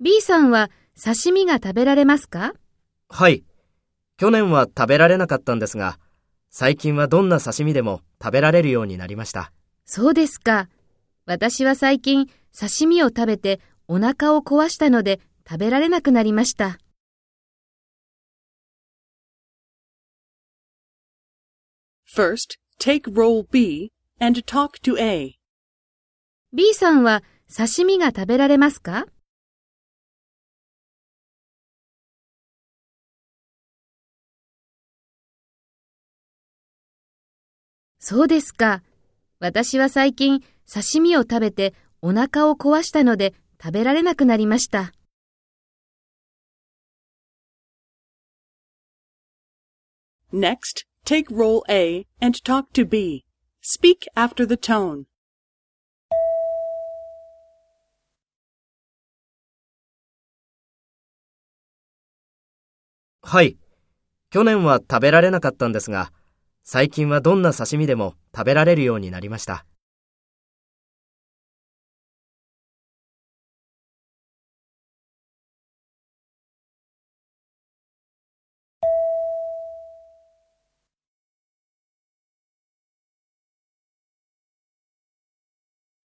B さんは刺身が食べられますか？はい。去年は食べられなかったんですが、最近はどんな刺身でも食べられるようになりました。そうですか。私は最近刺身を食べてお腹を壊したので食べられなくなりました。First, take role B and talk to A. B さんは刺身が食べられますか？そうですか。私は最近刺身を食べてお腹を壊したので食べられなくなりました。Next, take role A and talk to B. Speak after the tone. はい。去年は食べられなかったんですが、最近はどんな刺身でも食べられるようになりました。